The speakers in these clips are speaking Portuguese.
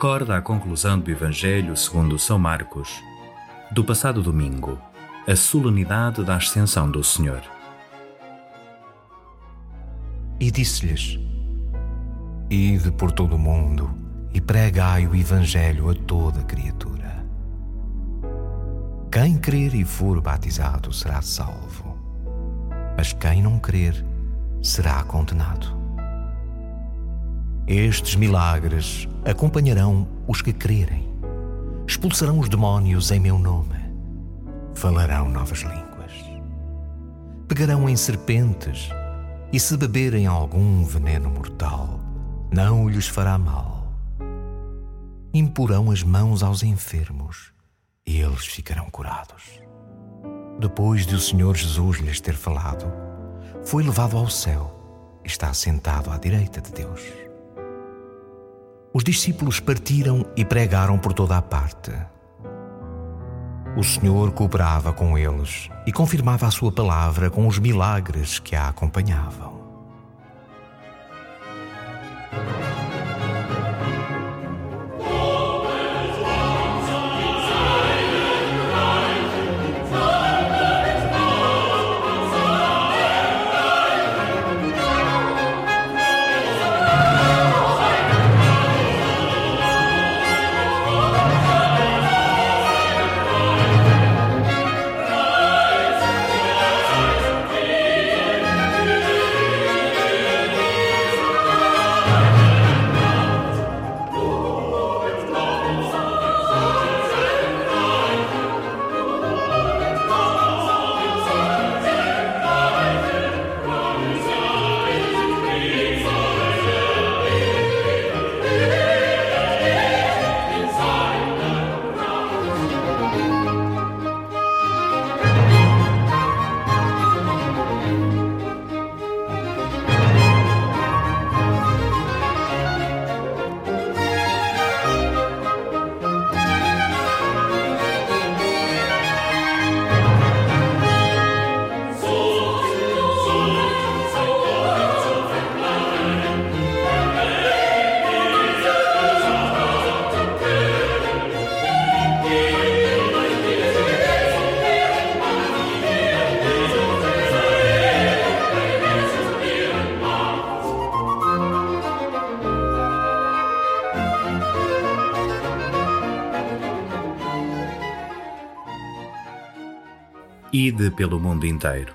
recorda a conclusão do Evangelho segundo São Marcos, do passado domingo, a solenidade da Ascensão do Senhor. E disse-lhes: Ide por todo o mundo e pregai o Evangelho a toda criatura. Quem crer e for batizado será salvo, mas quem não crer será condenado. Estes milagres acompanharão os que crerem. Expulsarão os demónios em meu nome. Falarão novas línguas. Pegarão em serpentes e se beberem algum veneno mortal, não lhes fará mal. Imporão as mãos aos enfermos e eles ficarão curados. Depois de o Senhor Jesus lhes ter falado, foi levado ao céu e está sentado à direita de Deus. Os discípulos partiram e pregaram por toda a parte. O Senhor cooperava com eles e confirmava a sua palavra com os milagres que a acompanhavam. Ide pelo mundo inteiro.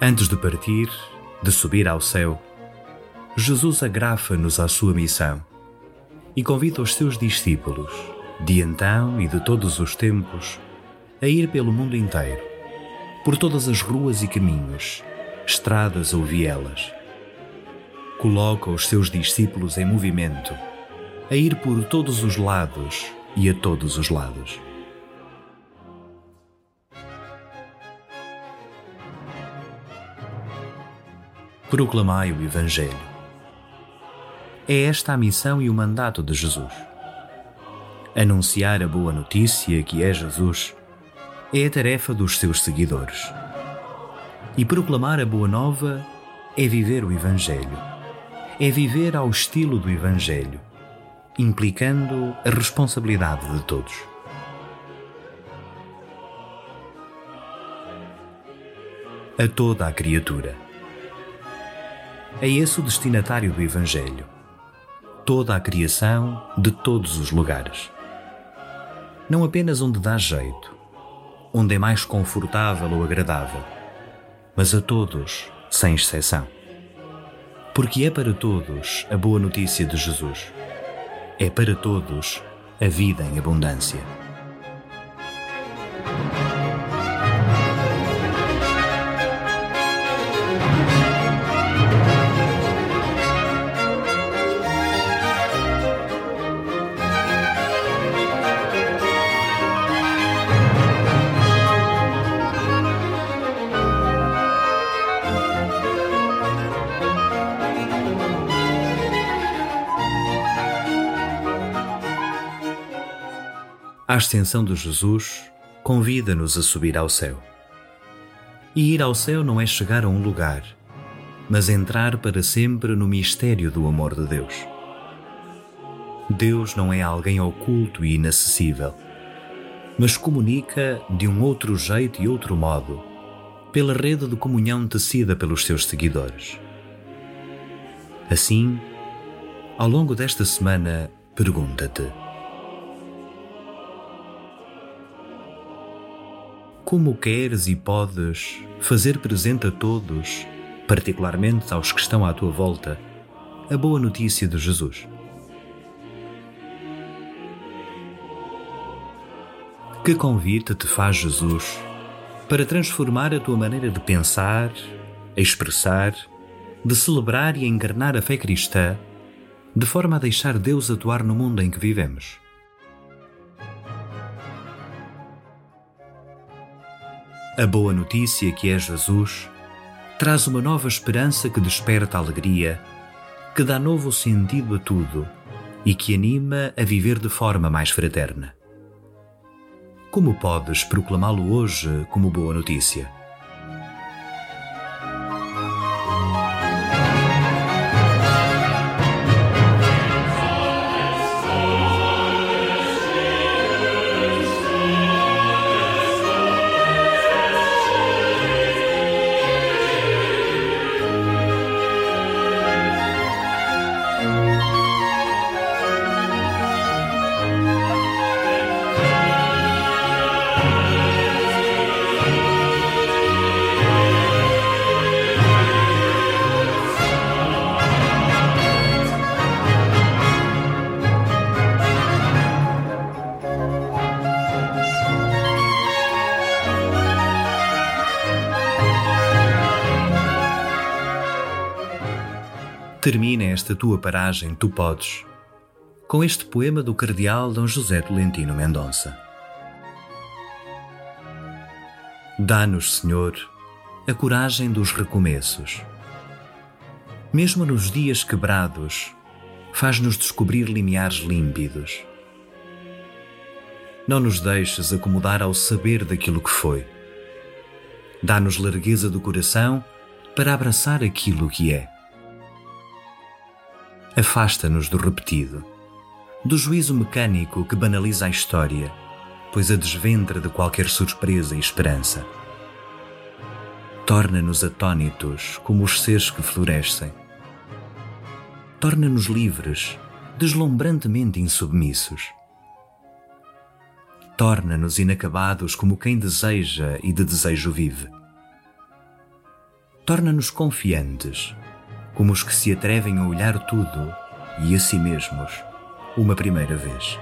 Antes de partir, de subir ao céu, Jesus agrafa-nos à sua missão e convida os seus discípulos, de então e de todos os tempos, a ir pelo mundo inteiro, por todas as ruas e caminhos, estradas ou vielas. Coloca os seus discípulos em movimento, a ir por todos os lados e a todos os lados. Proclamai o Evangelho. É esta a missão e o mandato de Jesus. Anunciar a boa notícia que é Jesus é a tarefa dos seus seguidores. E proclamar a boa nova é viver o Evangelho. É viver ao estilo do Evangelho, implicando a responsabilidade de todos. A toda a criatura é esse o destinatário do Evangelho. Toda a criação de todos os lugares. Não apenas onde dá jeito, onde é mais confortável ou agradável, mas a todos, sem exceção. Porque é para todos a boa notícia de Jesus. É para todos a vida em abundância. A ascensão de Jesus convida-nos a subir ao céu. E ir ao céu não é chegar a um lugar, mas entrar para sempre no mistério do amor de Deus. Deus não é alguém oculto e inacessível, mas comunica de um outro jeito e outro modo, pela rede de comunhão tecida pelos seus seguidores. Assim, ao longo desta semana, pergunta-te: Como queres e podes fazer presente a todos, particularmente aos que estão à tua volta, a boa notícia de Jesus? Que convite te faz Jesus para transformar a tua maneira de pensar, expressar, de celebrar e encarnar a fé cristã, de forma a deixar Deus atuar no mundo em que vivemos? A boa notícia que é Jesus traz uma nova esperança que desperta alegria, que dá novo sentido a tudo e que anima a viver de forma mais fraterna. Como podes proclamá-lo hoje como boa notícia? Termina esta tua paragem, tu podes, com este poema do cardeal Dom José Tolentino Mendonça. Dá-nos, Senhor, a coragem dos recomeços. Mesmo nos dias quebrados, faz-nos descobrir limiares límpidos. Não nos deixes acomodar ao saber daquilo que foi. Dá-nos largueza do coração para abraçar aquilo que é afasta-nos do repetido, do juízo mecânico que banaliza a história, pois a desventra de qualquer surpresa e esperança. Torna-nos atônitos como os seres que florescem. Torna-nos livres, deslumbrantemente insubmissos. Torna-nos inacabados como quem deseja e de desejo vive. Torna-nos confiantes, como os que se atrevem a olhar tudo e a si mesmos uma primeira vez.